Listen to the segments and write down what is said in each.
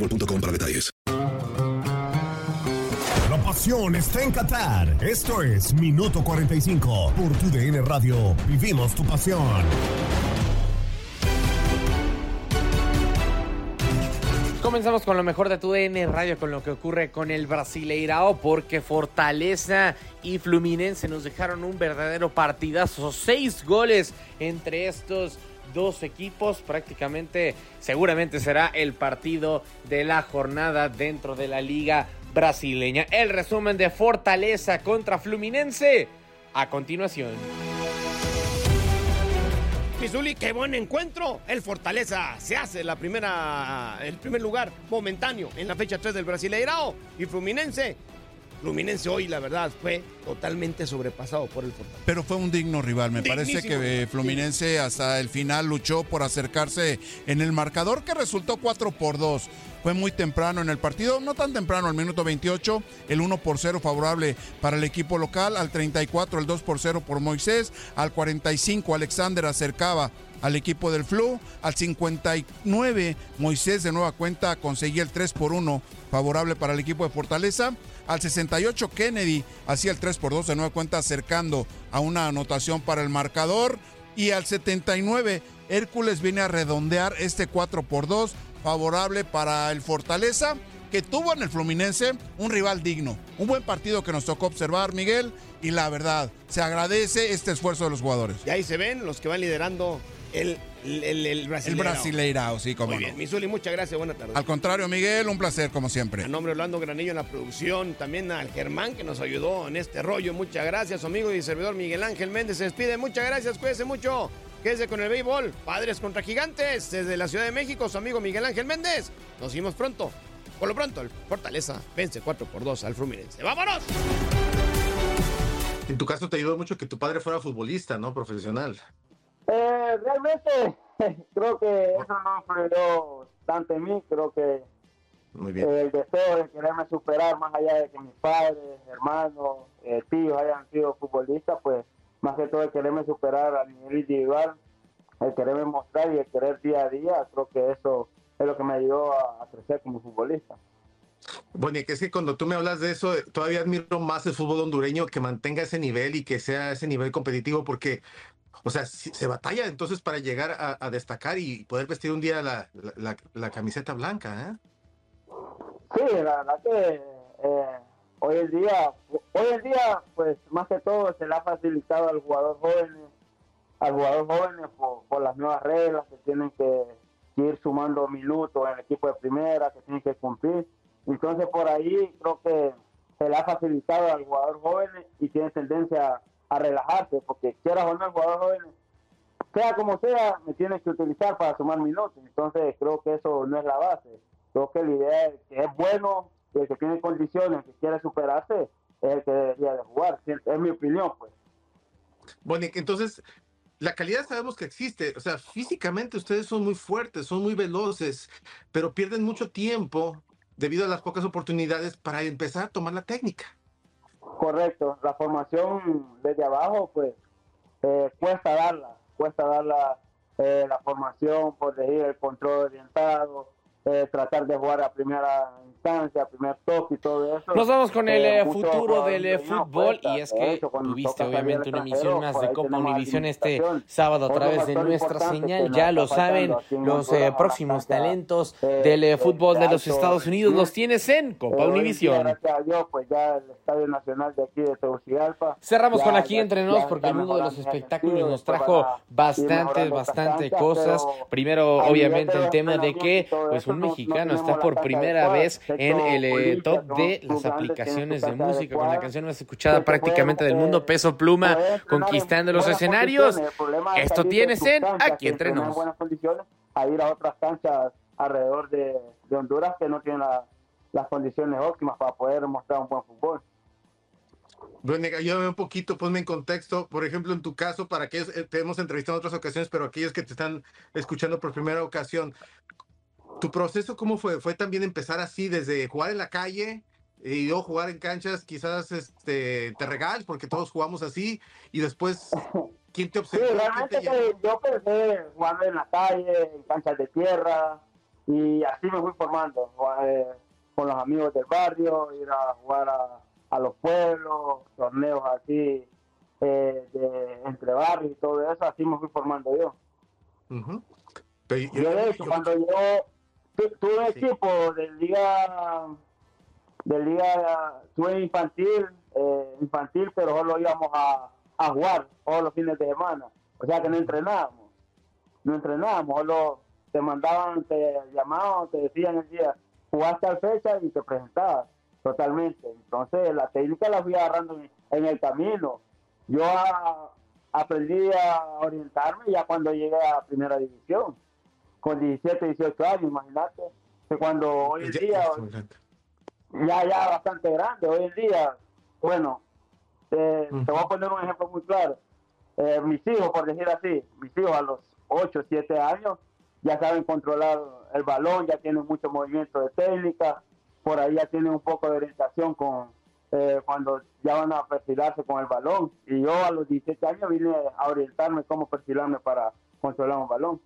boostmobile.com para detalles. La pasión está en Qatar. Esto es Minuto 45 por tu DN Radio. Vivimos tu pasión. Comenzamos con lo mejor de tu DN Radio, con lo que ocurre con el Brasileirao, porque Fortaleza y Fluminense nos dejaron un verdadero partidazo. Seis goles entre estos dos equipos. Prácticamente, seguramente será el partido de la jornada dentro de la Liga Brasileña. El resumen de Fortaleza contra Fluminense a continuación. Misuli, qué buen encuentro. El Fortaleza se hace la primera, el primer lugar momentáneo en la fecha 3 del Brasileirao. Y Fluminense, Fluminense hoy, la verdad, fue totalmente sobrepasado por el Fortaleza. Pero fue un digno rival. Me parece que eh, Fluminense hasta el final luchó por acercarse en el marcador que resultó 4 por 2. Fue muy temprano en el partido, no tan temprano, al minuto 28, el 1 por 0 favorable para el equipo local, al 34 el 2 por 0 por Moisés, al 45 Alexander acercaba al equipo del Flu, al 59 Moisés de nueva cuenta conseguía el 3 por 1 favorable para el equipo de Fortaleza, al 68 Kennedy hacía el 3 por 2 de nueva cuenta acercando a una anotación para el marcador. Y al 79 Hércules viene a redondear este 4 por 2 favorable para el Fortaleza que tuvo en el Fluminense un rival digno, un buen partido que nos tocó observar Miguel y la verdad se agradece este esfuerzo de los jugadores. Y ahí se ven los que van liderando el, el, el, el El Brasileirao. Sí, como Muy no. bien, Misuli, muchas gracias, buenas tardes. Al contrario, Miguel, un placer como siempre. A nombre de Orlando Granillo en la producción, también al Germán que nos ayudó en este rollo. Muchas gracias, su amigo y servidor Miguel Ángel Méndez se despide. Muchas gracias, cuídese mucho. Quédese con el béisbol. Padres contra gigantes. Desde la Ciudad de México, su amigo Miguel Ángel Méndez. Nos vemos pronto. Por lo pronto, el Fortaleza vence 4 por 2 al Fluminense. ¡Vámonos! En tu caso te ayudó mucho que tu padre fuera futbolista, ¿no? Profesional. Eh, realmente creo que eso no influyó tanto en mí, creo que Muy el deseo de quererme superar más allá de que mis padres, hermanos, eh, tíos hayan sido futbolistas, pues más que todo el quererme superar a nivel individual, el quererme mostrar y el querer día a día, creo que eso es lo que me ayudó a, a crecer como futbolista. Bueno, y que es que cuando tú me hablas de eso, eh, todavía admiro más el fútbol hondureño que mantenga ese nivel y que sea ese nivel competitivo, porque, o sea, se batalla entonces para llegar a, destacar y poder vestir un día la, la- camiseta blanca, ¿eh? Sí, la verdad que eh, hoy en día, hoy en día, pues más que todo se le ha facilitado al jugador joven, al jugador joven por, por las nuevas reglas que tienen que ir sumando minutos en el equipo de primera, que tiene que cumplir. Entonces por ahí creo que se le ha facilitado al jugador joven y tiene tendencia a relajarse, porque quiera o no el jugador joven, sea como sea, me tiene que utilizar para sumar minutos. Entonces creo que eso no es la base. Creo que la idea es que es bueno, el que tiene condiciones, que quiere superarse, es el que debería de jugar. Es mi opinión, pues. Bueno, entonces, la calidad sabemos que existe. O sea, físicamente ustedes son muy fuertes, son muy veloces, pero pierden mucho tiempo debido a las pocas oportunidades para empezar a tomar la técnica. Correcto. La formación desde abajo, pues, eh, cuesta darla. Cuesta darla eh, la formación, por decir, el control orientado, eh, tratar de jugar a primera instancia, a primer toque y todo eso. Nos vamos con el eh, futuro del eh, fútbol y es que tuviste obviamente una emisión más de Copa Univisión este sábado a través de nuestra señal. Ya lo saben, los próximos talentos del fútbol de los Estados Unidos los tienes en Copa Univisión. pues ya el Estadio Nacional de aquí de Tegucigalpa. Cerramos con aquí entre nos porque el mundo de los espectáculos nos trajo bastante, bastante cosas. Primero, obviamente, el tema de que pues un mexicano está por primera vez en el eh, top de las aplicaciones de música con la canción más escuchada prácticamente del mundo, Peso Pluma, conquistando los escenarios. Esto tienes en Aquí Entre Nos. A ir a otras canchas alrededor de, Honduras que no tienen las condiciones óptimas para poder mostrar un buen fútbol. Bueno, ayúdame un poquito, ponme en contexto, por ejemplo, en tu caso, para que eh, te hemos entrevistado en otras ocasiones, pero aquellos que te están escuchando por primera ocasión, ¿Tu proceso cómo fue? ¿Fue también empezar así desde jugar en la calle y yo jugar en canchas, quizás este, te regales porque todos jugamos así y después, ¿quién te observó? Sí, realmente yo empecé jugando en la calle, en canchas de tierra y así me fui formando eh, con los amigos del barrio, ir a jugar a, los pueblos, torneos así eh, de, entre barrios y todo eso, así me fui formando yo. yo, de hecho, cuando yo tuve equipo de liga de liga tuve infantil eh, infantil pero solo íbamos a, a jugar todos los fines de semana. O sea que no entrenábamos. No entrenábamos solo te mandaban te llamaban te decían el día jugaste al fecha y te presentabas totalmente entonces la técnica la fui agarrando en, el camino. Yo aprendí a orientarme ya cuando llegué a primera división con 17, 18 años, imagínate. Que cuando hoy en día, ya, ya bastante grande, hoy en día, bueno, eh, te voy a poner un ejemplo muy claro. Eh, mis hijos, por decir así, mis hijos a los 8, 7 años ya saben controlar el balón, ya tienen mucho movimiento de técnica, por ahí ya tienen un poco de orientación con eh, cuando ya van a perfilarse con el balón. Y yo a los 17 años vine a orientarme cómo perfilarme para controlar un balón.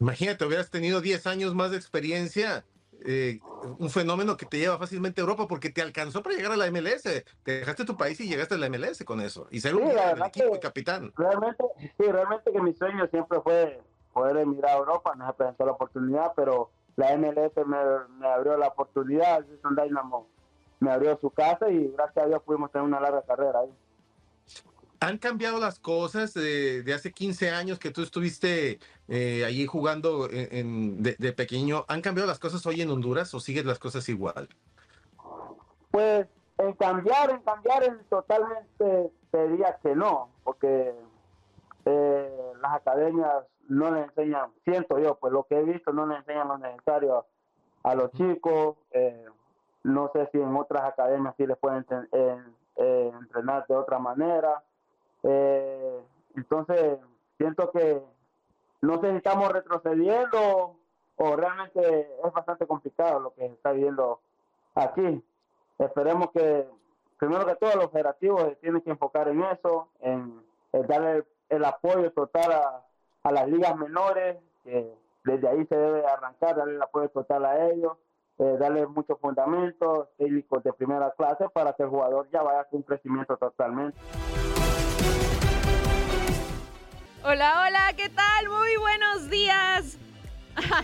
Imagínate, hubieras tenido 10 años más de experiencia, eh, un fenómeno que te lleva fácilmente a Europa porque te alcanzó para llegar a la MLS. Te dejaste tu país y llegaste a la MLS con eso. Y ser un equipo y capitán. Realmente, sí, realmente que mi sueño siempre fue poder emigrar a Europa. No se presentó la oportunidad, pero la MLS me, abrió la oportunidad. El Dynamo me abrió su casa y gracias a Dios pudimos tener una larga carrera ahí. ¿Han cambiado las cosas de, hace 15 años que tú estuviste eh, allí jugando de, pequeño? ¿Han cambiado las cosas hoy en Honduras o siguen las cosas igual? Pues en cambiar, en cambiar, totalmente te diría que no, porque eh, las academias no le enseñan, siento yo, pues lo que he visto no le enseñan lo necesario a, los chicos. Eh, no sé si en otras academias sí les pueden entrenar de otra manera eh, entonces, siento que no sé estamos retrocediendo o realmente es bastante complicado lo que se está viendo aquí. Esperemos que, primero que todo, los operativos tienen que enfocar en eso, en, darle el, apoyo total a, las ligas menores, que desde ahí se debe arrancar, darle el apoyo total a ellos, eh, darle muchos fundamentos técnicos de primera clase para que el jugador ya vaya con un crecimiento totalmente. Hola, hola, ¿qué tal? Muy buenos días.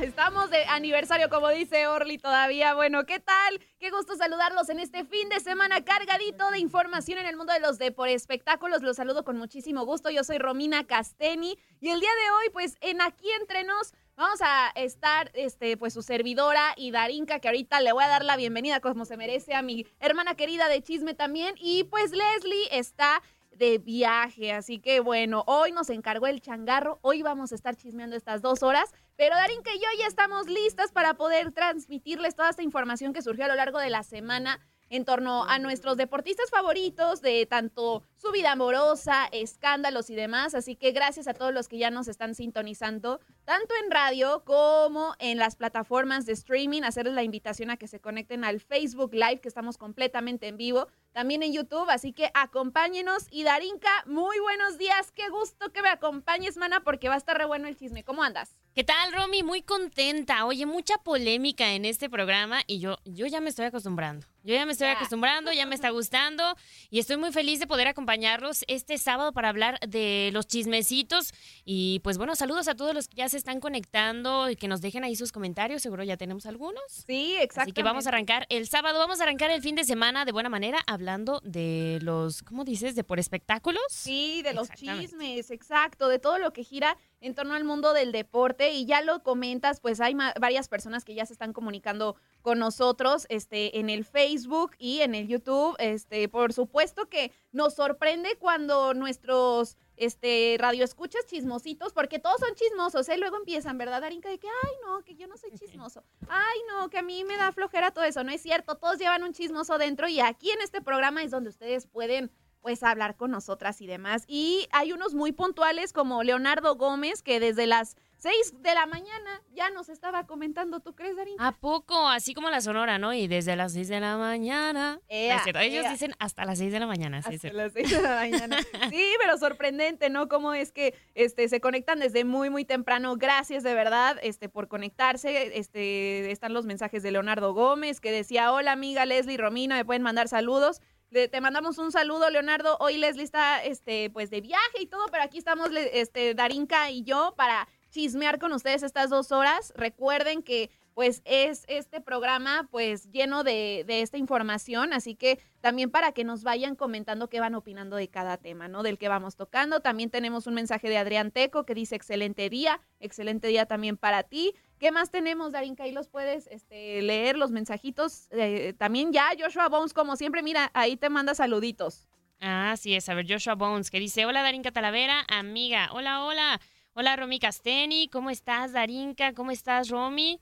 Estamos de aniversario, como dice Orly todavía. Bueno, ¿qué tal? Qué gusto saludarlos en este fin de semana cargadito de información en el mundo de los por espectáculos. Los saludo con muchísimo gusto. Yo soy Romina Casteni y el día de hoy, pues en Aquí Entre Nos, vamos a estar, este, pues su servidora y Darinka, que ahorita le voy a dar la bienvenida como se merece a mi hermana querida de chisme también. Y pues Leslie está de viaje, así que bueno, hoy nos encargó el changarro, hoy vamos a estar chismeando estas dos horas, pero Darinka y yo ya estamos listas para poder transmitirles toda esta información que surgió a lo largo de la semana en torno a nuestros deportistas favoritos de tanto su vida amorosa, escándalos y demás. Así que gracias a todos los que ya nos están sintonizando, tanto en radio como en las plataformas de streaming. Hacerles la invitación a que se conecten al Facebook Live, que estamos completamente en vivo, también en YouTube. Así que acompáñenos. Y Darinka, muy buenos días. Qué gusto que me acompañes, mana, porque va a estar re bueno el chisme. ¿Cómo andas? ¿Qué tal, Romy? Muy contenta. Oye, mucha polémica en este programa y yo, yo ya me estoy acostumbrando. Yo ya me estoy acostumbrando, ya me está gustando y estoy muy feliz de poder acompañarlos este sábado para hablar de los chismecitos. Y pues bueno, saludos a todos los que ya se están conectando y que nos dejen ahí sus comentarios. Seguro ya tenemos algunos. Sí, exacto. Así que vamos a arrancar el sábado, vamos a arrancar el fin de semana de buena manera hablando de los, ¿cómo dices? De por espectáculos. Sí, de los chismes, exacto, de todo lo que gira en torno al mundo del deporte y ya lo comentas, pues hay varias personas que ya se están comunicando con nosotros este, en el Facebook y en el YouTube. Este, por supuesto que nos sorprende cuando nuestros este, radioescuchas chismositos, porque todos son chismosos, ¿eh? Luego empiezan, ¿verdad, Darinka? De que, ay, no, que yo no soy chismoso. Ay, no, que a mí me da flojera todo eso. No es cierto, todos llevan un chismoso dentro y aquí en este programa es donde ustedes pueden pues hablar con nosotras y demás. Y hay unos muy puntuales como Leonardo Gómez, que desde las 6 de la mañana ya nos estaba comentando, ¿tú crees, Darín? ¿A poco? Así como la Sonora, ¿no? Y desde las 6 de la mañana. Ellos dicen hasta las 6 de la mañana. hasta las 6 de la mañana. sí, pero sorprendente, ¿no? Cómo es que este, se conectan desde muy, muy temprano. Gracias de verdad este, por conectarse. Este, están los mensajes de Leonardo Gómez que decía, hola amiga Leslie Romina, me pueden mandar saludos te mandamos un saludo, Leonardo. Hoy Leslie está este, pues de viaje y todo, pero aquí estamos este, Darinka y yo para chismear con ustedes estas dos horas. Recuerden que pues es este programa pues lleno de, de, esta información, así que también para que nos vayan comentando qué van opinando de cada tema, ¿no? Del que vamos tocando. También tenemos un mensaje de Adrián Teco que dice excelente día, excelente día también para ti. ¿Qué más tenemos, Darinka? Ahí los puedes este, leer los mensajitos. Eh, también ya Joshua Bones, como siempre, mira, ahí te manda saluditos. Ah, sí es. A ver, Joshua Bones, que dice, hola Darinka Talavera, amiga. Hola, hola. Hola, Romy Casteni. ¿Cómo estás, Darinka? ¿Cómo estás, Romy?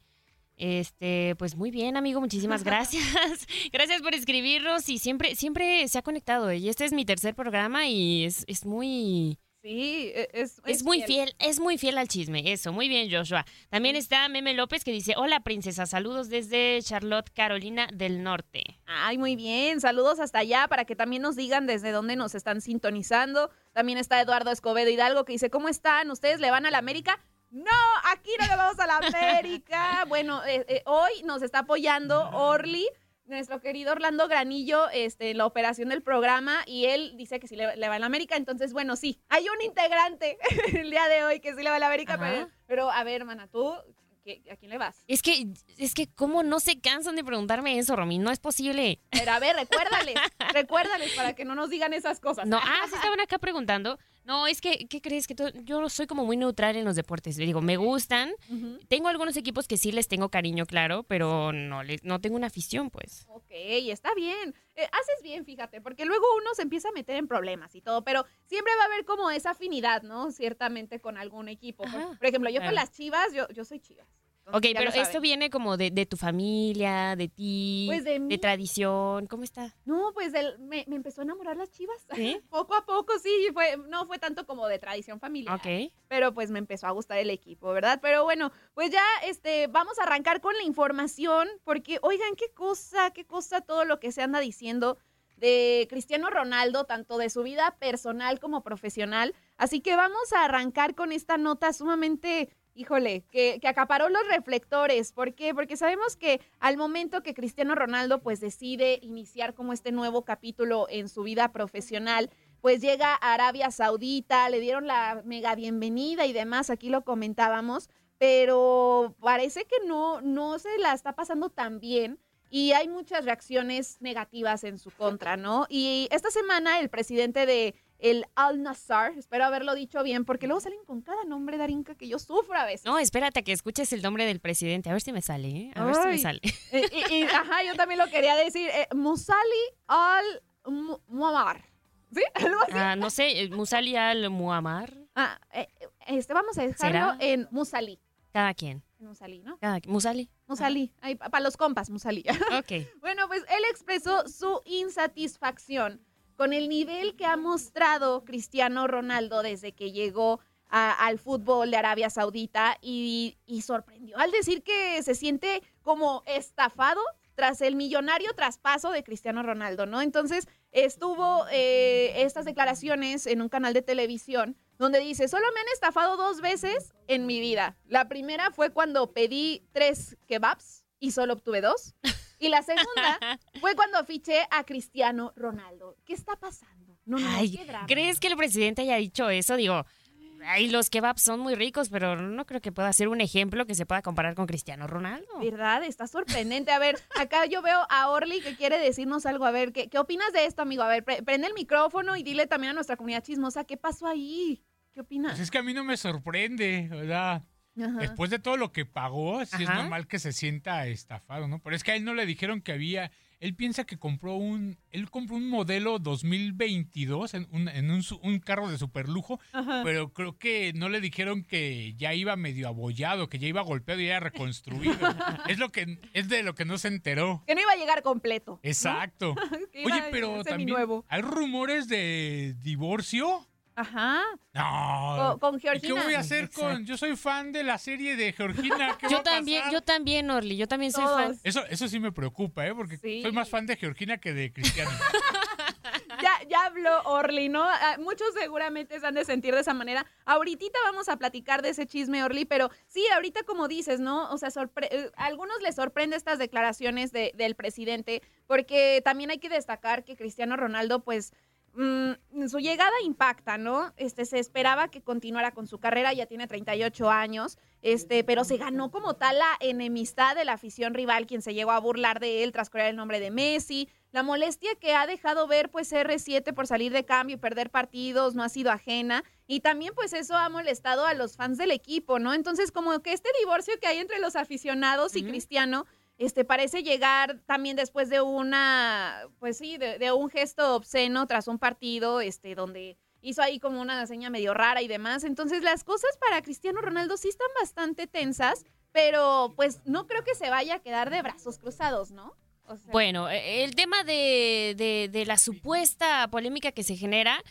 Este, pues muy bien, amigo, muchísimas gracias. gracias por escribirnos y siempre, siempre se ha conectado. Y este es mi tercer programa y es, es muy. Sí, e, es, es, muy fiel. es muy fiel al chisme, eso, muy bien Joshua. También está Meme López que dice, hola princesa, saludos desde Charlotte, Carolina del Norte. Ay, muy bien, saludos hasta allá para que también nos digan desde dónde nos están sintonizando. También está Eduardo Escobedo Hidalgo que dice, ¿cómo están? ¿Ustedes le van a la América? No, aquí no le vamos a la América. Bueno, eh, eh, hoy nos está apoyando Orly, nuestro querido Orlando Granillo, este, en la operación del programa, y él dice que sí le, va a la América. Entonces, bueno, sí, hay un integrante el día de hoy que sí le va a la América, pero, pero, a ver, hermana, tú, ¿a quién le vas? Es que, es que, ¿cómo no se cansan de preguntarme eso, Romy? No es posible. Pero a ver, recuérdales, recuérdales para que no nos digan esas cosas. No, ah, sí estaban acá preguntando. No, es que, ¿qué crees? Que yo soy como muy neutral en los deportes. Digo, me gustan. Tengo algunos equipos que sí les tengo cariño, claro, pero no, les, no tengo una afición, pues. Ok, está bien. Eh, haces bien, fíjate, porque luego uno se empieza a meter en problemas y todo, pero siempre va a haber como esa afinidad, ¿no? Ciertamente con algún equipo. por, ejemplo, yo con las chivas, yo, yo soy chivas. Ok, pero esto viene como de, tu familia, de ti, pues de, tradición, ¿cómo está? No, pues me, empezó a enamorar las chivas. poco a poco, sí, fue, no fue tanto como de tradición familiar. Ok. Pero pues me empezó a gustar el equipo, ¿verdad? Pero bueno, pues ya este, vamos a arrancar con la información, porque oigan, qué cosa, qué cosa todo lo que se anda diciendo de Cristiano Ronaldo, tanto de su vida personal como profesional. Así que vamos a arrancar con esta nota sumamente híjole, que, acaparó los reflectores. ¿Por qué? Porque sabemos que al momento que Cristiano Ronaldo pues decide iniciar como este nuevo capítulo en su vida profesional, pues llega a Arabia Saudita, le dieron la mega bienvenida y demás, aquí lo comentábamos, pero parece que no, no se la está pasando tan bien y hay muchas reacciones negativas en su contra, ¿no? Y esta semana el presidente de el Al Nassar. Espero haberlo dicho bien, porque luego salen con cada nombre, Darinka, que yo sufro a veces. No, espérate a que escuches el nombre del presidente. A ver si me sale, ¿eh? A ver si me sale. Eh, y, y, ajá, yo también lo quería decir. eh, Musali Al Mu- Muammar. ¿Sí? ¿Algo así? Ah, no sé, eh, Musali al Muammar. Ah, eh, este, vamos a dejarlo ¿Será? en Musali. Cada quien. En Musali, ¿no? Cada. Musali. Musali. Para los compas, Musali. Ok. Bueno, pues él expresó su insatisfacción con el nivel que ha mostrado Cristiano Ronaldo desde que llegó a- al fútbol de Arabia Saudita y, sorprendió al decir que se siente como estafado tras el millonario traspaso de Cristiano Ronaldo, ¿no? Entonces estuvo eh, estas declaraciones en un canal de televisión donde dice, solo me han estafado dos veces en mi vida. La primera fue cuando pedí tres kebabs y solo obtuve dos. Y la segunda fue cuando fiché a Cristiano Ronaldo. ¿Qué está pasando? No, no, Ay, qué drama. ¿crees que el presidente haya dicho eso? Digo, ay, los kebabs son muy ricos, pero no creo que pueda ser un ejemplo que se pueda comparar con Cristiano Ronaldo. ¿Verdad? Está sorprendente. A ver, acá yo veo a Orly que quiere decirnos algo. A ver, ¿qué, qué opinas de esto, amigo? A ver, pre- prende el micrófono y dile también a nuestra comunidad chismosa qué pasó ahí. ¿Qué opinas? Pues es que a mí no me sorprende, ¿verdad? Ajá. Después de todo lo que pagó, sí es normal que se sienta estafado, ¿no? Pero es que a él no le dijeron que había. Él piensa que compró un. Él compró un modelo 2022 en un, en un, su- un carro de superlujo, Ajá. pero creo que no le dijeron que ya iba medio abollado, que ya iba golpeado y ya reconstruido. es lo que es de lo que no se enteró. Que no iba a llegar completo. Exacto. Oye, pero también seminuevo. hay rumores de divorcio. Ajá. No. Con- con ¿Y qué Georgina. voy a hacer con.? Yo soy fan de la serie de Georgina. ¿Qué va Yo a pasar? también, yo también, Orly, yo también soy Todos. fan. Eso, eso sí me preocupa, ¿eh? Porque Sí. soy más fan de Georgina que de Cristiano. Ya, ya habló Orly, ¿no? Ah, Muchos seguramente se han de sentir de esa manera. Ahorita vamos a platicar de ese chisme, Orly, pero sí, ahorita como dices, ¿no? O sea, sorpre- eh, a algunos les sorprende estas declaraciones de- del presidente, porque también hay que destacar que Cristiano Ronaldo, pues, mm, su llegada impacta, ¿no? Este, se esperaba que continuara con su carrera, ya tiene 38 años, este, pero se ganó como tal la enemistad de la afición rival, quien se llegó a burlar de él tras correr el nombre de Messi, la molestia que ha dejado ver pues R7 por salir de cambio y perder partidos no ha sido ajena y también pues eso ha molestado a los fans del equipo, ¿no? Entonces como que este divorcio que hay entre los aficionados y Cristiano este parece llegar también después de una pues sí, de, un gesto obsceno tras un partido este donde hizo ahí como una seña medio rara y demás. Entonces las cosas para Cristiano Ronaldo sí están bastante tensas, pero pues no creo que se vaya a quedar de brazos cruzados, ¿no? Bueno, eh, el tema de- de la supuesta polémica que se genera,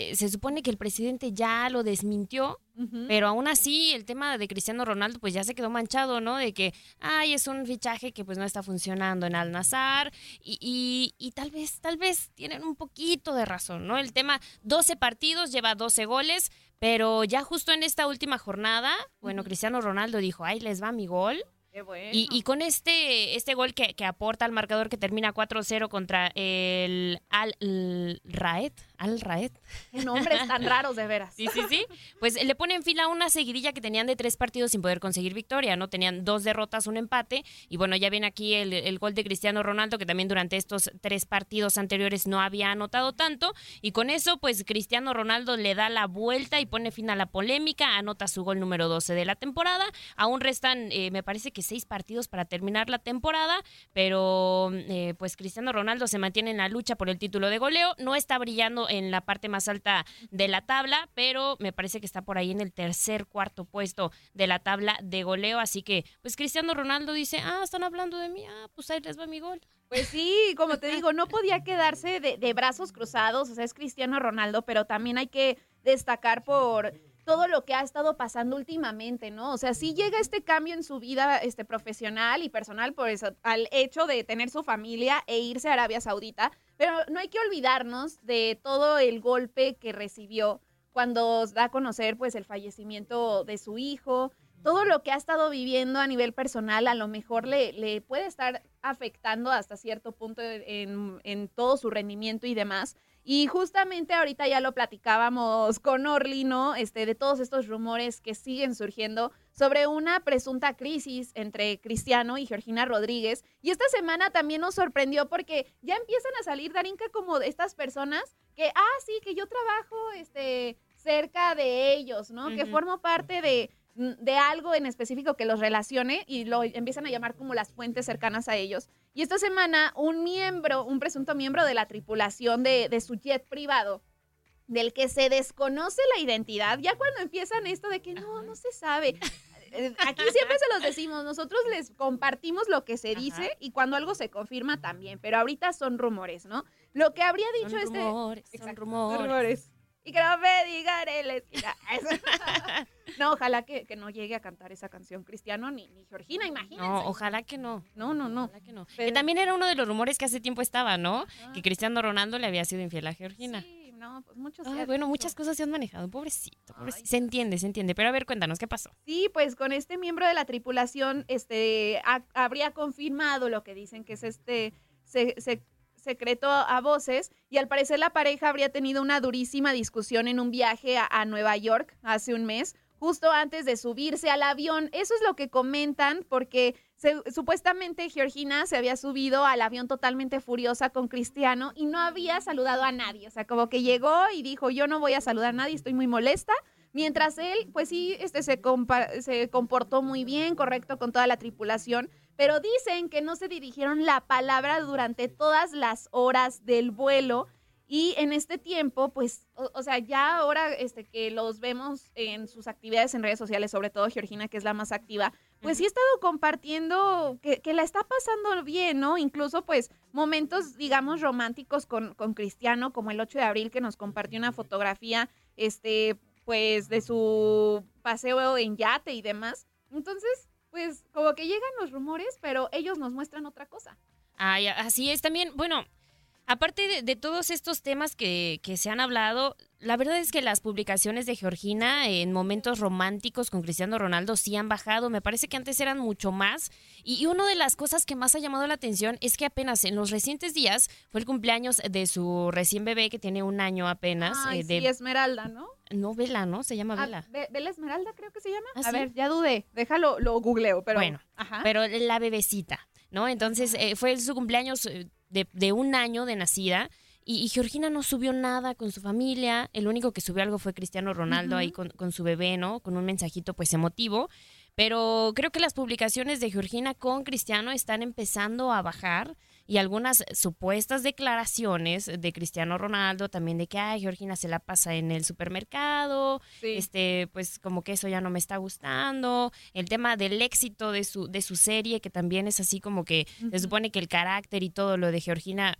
eh, se supone que el presidente ya lo desmintió, pero aún así el tema de Cristiano Ronaldo pues ya se quedó manchado, ¿no? De que, ay, es un fichaje que pues no está funcionando en Al Nazar y, y- y tal vez, tal vez tienen un poquito de razón, ¿no? El tema, 12 partidos, lleva 12 goles, pero ya justo en esta última jornada, bueno, Cristiano Ronaldo dijo, ay, les va mi gol. Qué bueno. Y, y con este, este gol que, que aporta al marcador que termina 4-0 contra el Al Raed, Al Raed. Nombres tan raros, de veras. Sí, sí, sí. Pues le pone en fila una seguidilla que tenían de tres partidos sin poder conseguir victoria, ¿no? Tenían dos derrotas, un empate. Y bueno, ya viene aquí el, el gol de Cristiano Ronaldo, que también durante estos tres partidos anteriores no había anotado tanto. Y con eso, pues Cristiano Ronaldo le da la vuelta y pone fin a la polémica, anota su gol número 12 de la temporada. Aún restan, eh, me parece que seis partidos para terminar la temporada, pero eh, pues Cristiano Ronaldo se mantiene en la lucha por el título de goleo. No está brillando en la parte más alta de la tabla, pero me parece que está por ahí en el tercer, cuarto puesto de la tabla de goleo. Así que, pues Cristiano Ronaldo dice, ah, están hablando de mí, ah, pues ahí les va mi gol. Pues sí, como te digo, no podía quedarse de, de brazos cruzados, o sea, es Cristiano Ronaldo, pero también hay que destacar por todo lo que ha estado pasando últimamente, ¿no? O sea, sí llega este cambio en su vida este, profesional y personal por eso, al hecho de tener su familia e irse a Arabia Saudita, pero no hay que olvidarnos de todo el golpe que recibió cuando da a conocer pues el fallecimiento de su hijo, todo lo que ha estado viviendo a nivel personal a lo mejor le, le puede estar afectando hasta cierto punto en, en todo su rendimiento y demás. Y justamente ahorita ya lo platicábamos con Orly, ¿no? Este, de todos estos rumores que siguen surgiendo sobre una presunta crisis entre Cristiano y Georgina Rodríguez. Y esta semana también nos sorprendió porque ya empiezan a salir, Darinka, como de estas personas que, ah, sí, que yo trabajo este, cerca de ellos, ¿no? Que formo parte de, de algo en específico que los relacione y lo empiezan a llamar como las fuentes cercanas a ellos. Y esta semana un miembro, un presunto miembro de la tripulación de, de su jet privado, del que se desconoce la identidad, ya cuando empiezan esto de que no, no se sabe. Eh, Aquí siempre se los decimos, nosotros les compartimos lo que se dice y cuando algo se confirma también, pero ahorita son rumores, ¿no? Lo que habría dicho Son este... rumores, son Exacto, rumores. Y que no me digan en la esquina. Eso. no, ojalá que, que no llegue a cantar esa canción Cristiano ni, ni Georgina, imagínense. No, ojalá que no. No, no, no. Ojalá que no. Que también era uno de los rumores que hace tiempo estaba, ¿no? Que Cristiano Ronaldo le había sido infiel a Georgina. Sí, no, pues muchos bueno, muchas cosas se han manejado. Pobrecito, pobrecito. Se entiende, se entiende. Pero a ver, cuéntanos, ¿qué pasó? Sí, pues con este miembro de la tripulación, este, ha- habría confirmado lo que dicen que es este se- se- secreto a voces y al parecer la pareja habría tenido una durísima discusión en un viaje a, Nueva York hace un mes, justo antes de subirse al avión. Eso es lo que comentan porque supuestamente Georgina se había subido al avión totalmente furiosa con Cristiano y no había saludado a nadie. O sea, como que llegó y dijo, yo no voy a saludar a nadie, estoy muy molesta. Mientras él, pues sí, este, se, se comportó muy bien, correcto con toda la tripulación, pero dicen que no se dirigieron la palabra durante todas las horas del vuelo y en este tiempo, pues, o, o sea, ya ahora este, que los vemos en sus actividades en redes sociales, sobre todo Georgina, que es la más activa, pues sí ha estado compartiendo que, que la está pasando bien, ¿no? Incluso, pues, momentos, digamos, románticos con, con Cristiano, como el 8 de abril, que nos compartió una fotografía, este, pues, de su paseo en yate y demás. Entonces, pues, como que llegan los rumores, pero ellos nos muestran otra cosa. Ay, así es también. Bueno, aparte de, de todos estos temas que, que se han hablado, la verdad es que las publicaciones de Georgina en momentos románticos con Cristiano Ronaldo sí han bajado. Me parece que antes eran mucho más. Y, y una de las cosas que más ha llamado la atención es que apenas en los recientes días fue el cumpleaños de su recién bebé que tiene un año apenas. Ay, eh, de, sí, Esmeralda, ¿no? No, Vela, ¿no? Se llama Ah, Vela. Bella Esmeralda creo que se llama. ¿Ah, A sí? ver, ya dudé. Déjalo, lo googleo, pero... Bueno, Ajá. pero la bebecita, ¿no? Entonces eh, fue su cumpleaños eh, de, de un año de nacida y, y Georgina no subió nada con su familia. El único que subió algo fue Cristiano Ronaldo ahí con, con su bebé, ¿no? Con un mensajito pues emotivo. Pero creo que las publicaciones de Georgina con Cristiano están empezando a bajar y algunas supuestas declaraciones de Cristiano Ronaldo también de que, ay, Georgina se la pasa en el supermercado, este, pues como que eso ya no me está gustando, el tema del éxito de su, de su serie, que también es así como que se supone que el carácter y todo lo de Georgina,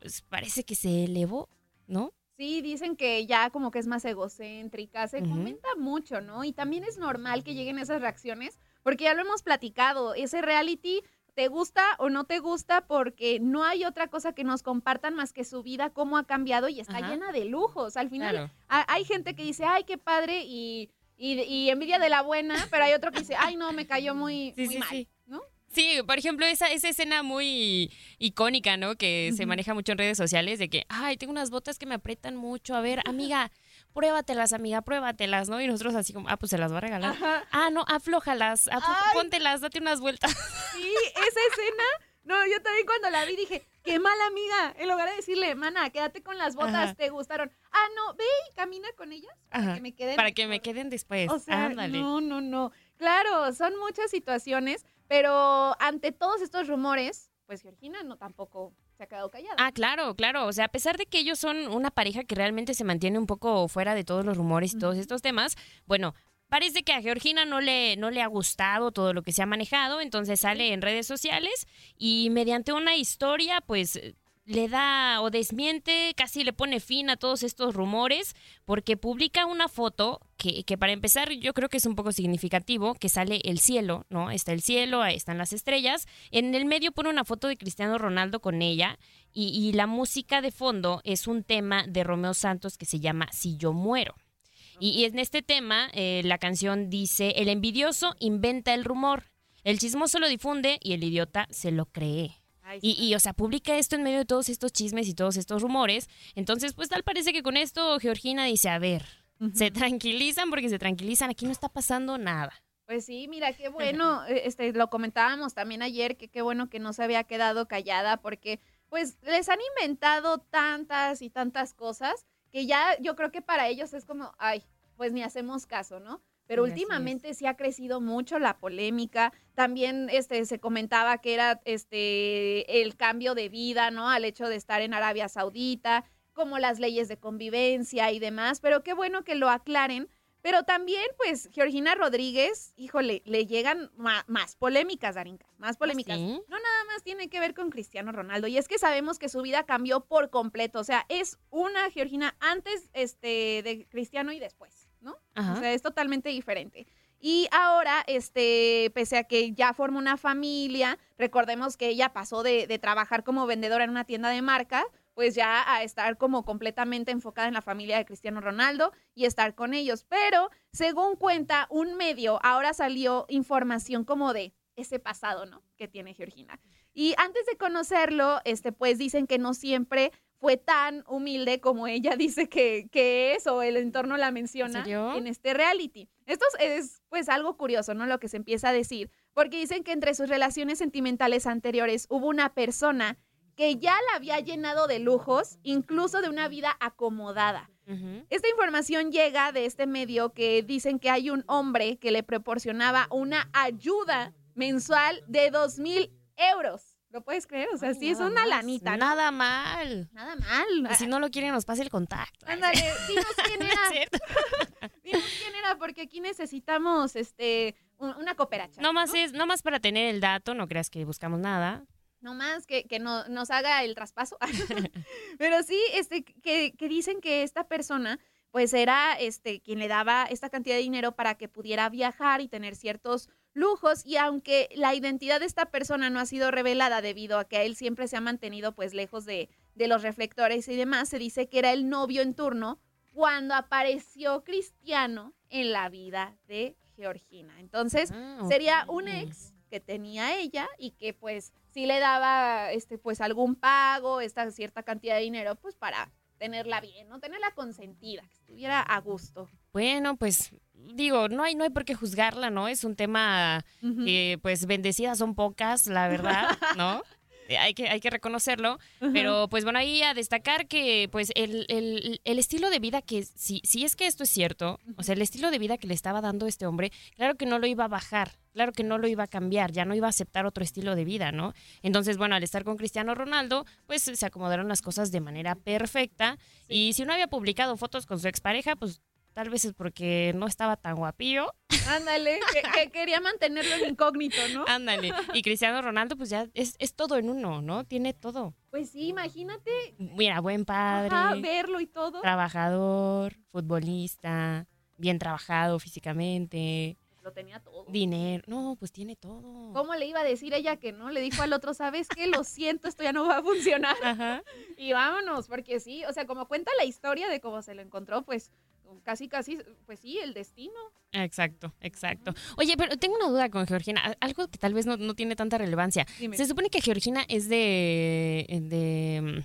pues parece que se elevó, ¿no? Sí, dicen que ya como que es más egocéntrica, se comenta mucho, ¿no? Y también es normal que lleguen esas reacciones, porque ya lo hemos platicado, ese reality te gusta o no te gusta porque no hay otra cosa que nos compartan más que su vida, cómo ha cambiado y está Ajá. llena de lujos. Al final Claro. hay gente que dice, ay, qué padre y, y, y envidia de la buena, pero hay otro que dice, ay, no, me cayó muy, Sí, muy sí, mal, sí. ¿no? Sí, por ejemplo, esa, esa escena muy icónica, ¿no? Que se maneja mucho en redes sociales de que, ay, tengo unas botas que me aprietan mucho. A ver, amiga, pruébatelas, amiga, pruébatelas, ¿no? Y nosotros así como, ah, pues se las va a regalar. Ajá. Ah, no, aflójalas, póntelas, date unas vueltas. Sí, esa escena. No, yo también cuando la vi dije, qué mala amiga. En lugar de decirle, mana, quédate con las botas, Ajá. te gustaron. Ah, no, ve y camina con ellas para Ajá, que me queden. Para que me queden después. O sea, Ándale. no, no, no. Claro, son muchas situaciones, pero ante todos estos rumores, pues Georgina no tampoco se ha quedado callada. Ah, claro, claro. O sea, a pesar de que ellos son una pareja que realmente se mantiene un poco fuera de todos los rumores y todos estos temas, bueno, parece que a Georgina no le, no le ha gustado todo lo que se ha manejado, entonces sale en redes sociales y mediante una historia, pues le da o desmiente, casi le pone fin a todos estos rumores, porque publica una foto que, que para empezar yo creo que es un poco significativo, que sale el cielo, ¿no? Está el cielo, ahí están las estrellas. En el medio pone una foto de Cristiano Ronaldo con ella y, la música de fondo es un tema de Romeo Santos que se llama Si yo muero. Y, y en este tema eh, la canción dice, el envidioso inventa el rumor, el chismoso lo difunde y el idiota se lo cree. Y, y, o sea, publica esto en medio de todos estos chismes y todos estos rumores. Entonces, pues tal parece que con esto Georgina dice, a ver, se tranquilizan porque se tranquilizan, aquí no está pasando nada. Pues sí, mira, qué bueno, eh, este, lo comentábamos también ayer, que qué bueno que no se había quedado callada, porque pues les han inventado tantas y tantas cosas que ya yo creo que para ellos es como, ay, pues ni hacemos caso, ¿no? Pero últimamente sí ha crecido mucho la polémica. También este, se comentaba que era este, el cambio de vida, ¿no? Al hecho de estar en Arabia Saudita, como las leyes de convivencia y demás. Pero qué bueno que lo aclaren. Pero también, pues, Georgina Rodríguez, híjole, le llegan ma- más polémicas, Darinka, más polémicas. ¿sí? No nada más tiene que ver con Cristiano Ronaldo. Y es que sabemos que su vida cambió por completo. O sea, es una Georgina antes este, de Cristiano y después, ¿no? Ajá. O sea, es totalmente diferente. Y ahora, este, pese a que ya forma una familia, recordemos que ella pasó de, de trabajar como vendedora en una tienda de marca, pues ya a estar como completamente enfocada en la familia de Cristiano Ronaldo y estar con ellos. Pero, según cuenta un medio, ahora salió información como de ese pasado, ¿no? Que tiene Georgina. Y antes de conocerlo, este, pues dicen que no siempre fue tan humilde como ella dice que, que es o el entorno la menciona en este reality. Esto es es, pues algo curioso, ¿no? Lo que se empieza a decir, porque dicen que entre sus relaciones sentimentales anteriores hubo una persona que ya la había llenado de lujos, incluso de una vida acomodada. Esta información llega de este medio que dicen que hay un hombre que le proporcionaba una ayuda mensual de dos mil euros. ¿Lo puedes creer? O sea, sí es una más, lanita. ¿no? Nada mal. Nada mal. Y si no lo quieren, nos pase el contacto. Ándale, dinos quién era. Dinos quién era, porque aquí necesitamos este un- una cooperacha. No más es, no más para tener el dato, no creas que buscamos nada. No más que, que no, nos haga el traspaso. Pero sí, este, que, que dicen que esta persona, pues era este, quien le daba esta cantidad de dinero para que pudiera viajar y tener ciertos lujos. Y aunque la identidad de esta persona no ha sido revelada debido a que él siempre se ha mantenido pues lejos de, de los reflectores y demás, se dice que era el novio en turno cuando apareció Cristiano en la vida de Georgina. Entonces, Ah, sería un ex que tenía ella y que pues sí le daba este pues algún pago, esta cierta cantidad de dinero pues para tenerla bien, ¿no? Tenerla consentida, que estuviera a gusto. Bueno, pues digo, no hay, no hay por qué juzgarla, ¿no? Es un tema que, pues, bendecidas son pocas, la verdad, ¿no? Eh, Hay que, hay que reconocerlo, pero pues bueno, ahí a destacar que pues el, el- el estilo de vida que, si, si es que esto es cierto, o sea, el estilo de vida que le estaba dando este hombre, claro que no lo iba a bajar, claro que no lo iba a cambiar, ya no iba a aceptar otro estilo de vida, ¿no? Entonces, bueno, al estar con Cristiano Ronaldo, pues se acomodaron las cosas de manera perfecta y si no había publicado fotos con su expareja, pues tal vez es porque no estaba tan guapillo. Ándale, que, que quería mantenerlo en incógnito, ¿no? Ándale. Y Cristiano Ronaldo, pues ya es, es todo en uno, ¿no? Tiene todo. Pues sí, imagínate Mira, buen padre, ajá, verlo y todo. trabajador, futbolista, bien trabajado físicamente, Lo tenía todo. dinero. No, pues tiene todo. ¿Cómo le iba a decir ella que no? Le dijo al otro, ¿sabes qué? Lo siento, esto ya no va a funcionar. Ajá. Y vámonos, porque sí, o sea, como cuenta la historia de cómo se lo encontró, pues casi, casi, pues sí, el destino. Exacto, exacto. Oye, pero tengo una duda con Georgina, algo que tal vez no, no tiene tanta relevancia. Dime. Se supone que Georgina es de... de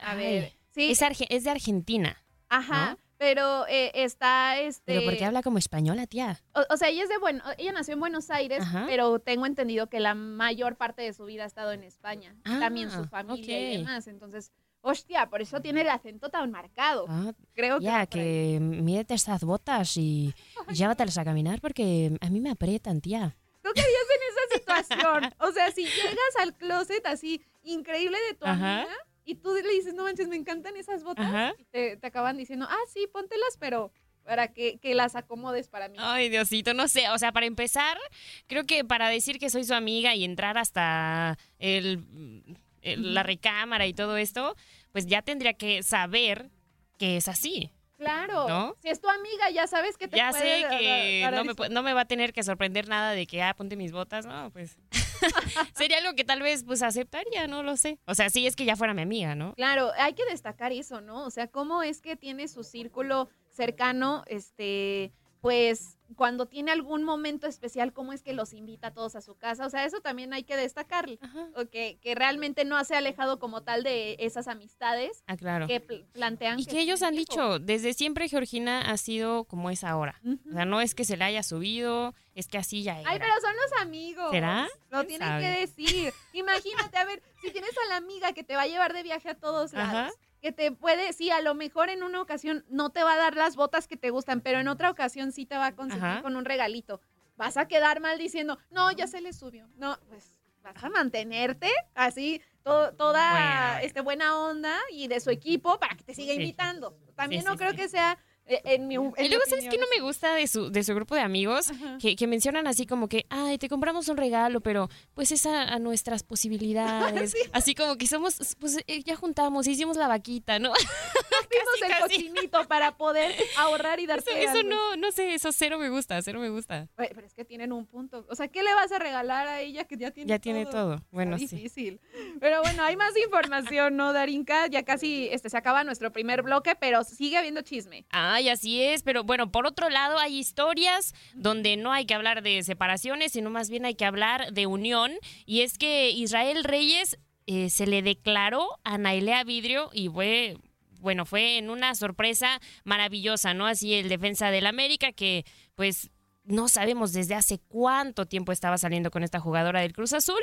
A ay, ver, sí. Es, arge- es de Argentina. Ajá, ¿no? pero eh, está, este... Pero ¿por qué habla como española, tía? O, o sea, ella es de bueno, ella nació en Buenos Aires, Ajá. pero tengo entendido que la mayor parte de su vida ha estado en España. Ah, También su familia y demás. Entonces, hostia, por eso tiene el acento tan marcado. Ah, Creo que ya, que mídete estas botas y, y llévatelas a caminar porque a mí me aprietan, tía. ¿Tú qué en esa situación? O sea, si llegas al closet así increíble de tu Ajá. amiga y tú le dices, no manches, me encantan esas botas, Ajá. y te, te acaban diciendo, ah, sí, póntelas, pero para que, que las acomodes para mí. Ay, Diosito, no sé. O sea, para empezar, creo que para decir que soy su amiga y entrar hasta el, el- la recámara y todo esto, pues ya tendría que saber que es así. Claro, ¿No? si es tu amiga, ya sabes que te Ya puede sé que dar no me, no me va a tener que sorprender nada de que, ah, ponte mis botas. No, pues sería algo que tal vez pues aceptaría, no lo sé. O sea, sí es que ya fuera mi amiga, ¿no? Claro, hay que destacar eso, ¿no? O sea, cómo es que tiene su círculo cercano, este, pues cuando tiene algún momento especial, cómo es que los invita a todos a su casa. O sea, eso también hay que destacarlo. O que, que realmente no se ha alejado como tal de esas amistades Ah, claro. que pl- plantean. Y que ellos han dicho, desde siempre Georgina ha sido como es ahora. O sea, no es que se le haya subido, es que así ya era. Ay, pero son los amigos. ¿Será? Lo ¿Quién tienen sabe? que decir. Imagínate, a ver, si tienes a la amiga que te va a llevar de viaje a todos Ajá. Que te puede, sí, a lo mejor en una ocasión no te va a dar las botas que te gustan, pero en otra ocasión sí te va a conseguir Ajá. con un regalito. Vas a quedar mal diciendo, no, ya se le subió. No, pues vas a mantenerte así, to- toda Bueno. este, buena onda y de su equipo para que te siga Sí. invitando. También Sí, no sí, creo que sea en mi en Y luego, ¿sabes qué no me gusta de su, de su grupo de amigos? Que, que mencionan así como que, ay, te compramos un regalo, pero pues es a, a nuestras posibilidades. Así como que somos, pues eh, ya juntamos, hicimos la vaquita, ¿no? Vimos el cochinito para poder ahorrar y Eso, darte eso algo. no, no sé, eso cero me gusta, cero me gusta. Oye, pero es que tienen un punto. O sea, ¿qué le vas a regalar a ella que ya tiene Ya todo? tiene todo. Está Bueno, sí. difícil. Pero bueno, hay más información, ¿no, Darinka? Ya casi este, se acaba nuestro primer bloque, pero sigue habiendo chisme. Ay, así es, pero bueno, por otro lado hay historias donde no hay que hablar de separaciones, sino más bien hay que hablar de unión. Y es que Israel Reyes eh, se le declaró a Nailea Vidrio y fue, bueno, fue en una sorpresa maravillosa, ¿no? Así el defensa del América que pues no sabemos desde hace cuánto tiempo estaba saliendo con esta jugadora del Cruz Azul.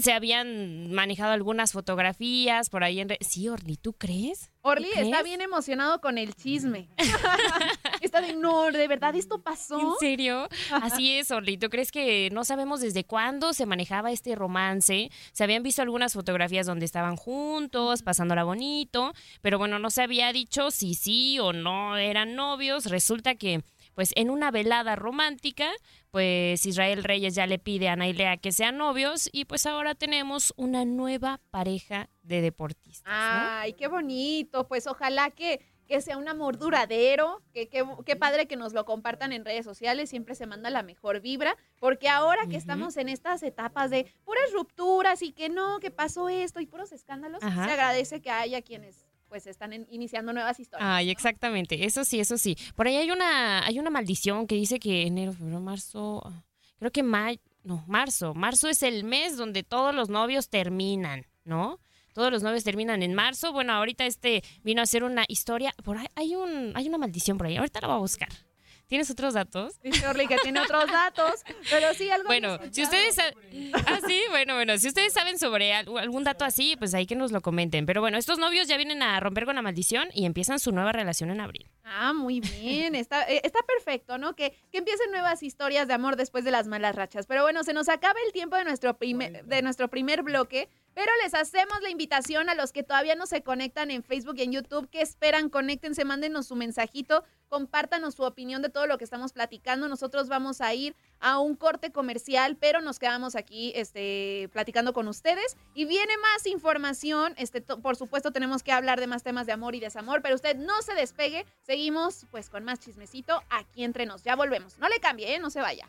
Se habían manejado algunas fotografías por ahí en... re- Sí, Orly, ¿tú crees? Orly ¿Tú está crees? bien emocionado con el chisme. está de, no, de verdad, ¿esto pasó? ¿En serio? Así es, Orly. ¿Tú crees que no sabemos desde cuándo se manejaba este romance? Se habían visto algunas fotografías donde estaban juntos, pasándola bonito, pero bueno, no se había dicho si sí o no eran novios. Resulta que, pues, en una velada romántica, pues Israel Reyes ya le pide a Nailea que sean novios y pues ahora tenemos una nueva pareja de deportistas. Ay, qué bonito. Pues ojalá que, que sea un amor duradero. Que, que- qué padre que nos lo compartan en redes sociales. Siempre se manda la mejor vibra. Porque ahora que estamos en estas etapas de puras rupturas y que no, que pasó esto y puros escándalos, Ajá. se agradece que haya quienes pues están en- iniciando nuevas historias. Ay, exactamente. Eso sí, eso sí. Por ahí hay una, hay una maldición que dice que enero, febrero, marzo, creo que mayo, no, marzo. Marzo es el mes donde todos los novios terminan, ¿no? Todos los novios terminan en marzo. Bueno, ahorita este vino a ser una historia. Por ahí hay un, hay una maldición por ahí. Ahorita la voy a buscar. ¿Tienes otros datos? Dice Orly que tiene otros datos, pero sí algo. Bueno, si ustedes ah, sí, bueno, bueno, si ustedes saben sobre al- algún dato así, pues ahí que nos lo comenten. Pero bueno, estos novios ya vienen a romper con la maldición y empiezan su nueva relación en abril. Ah, muy bien, está, eh, está perfecto, ¿no? Que, que empiecen nuevas historias de amor después de las malas rachas. Pero bueno, se nos acaba el tiempo de nuestro, primer, de nuestro primer bloque, pero les hacemos la invitación a los que todavía no se conectan en Facebook y en YouTube, que esperan, conéctense, mándenos su mensajito, compártanos su opinión de todo lo que estamos platicando. Nosotros vamos a ir a un corte comercial, pero nos quedamos aquí este, platicando con ustedes. Y viene más información. Este, por supuesto, tenemos que hablar de más temas de amor y desamor, pero usted no se despegue. Seguimos pues con más chismecito aquí entre nos. Ya volvemos. No le cambie, ¿eh? no se vaya.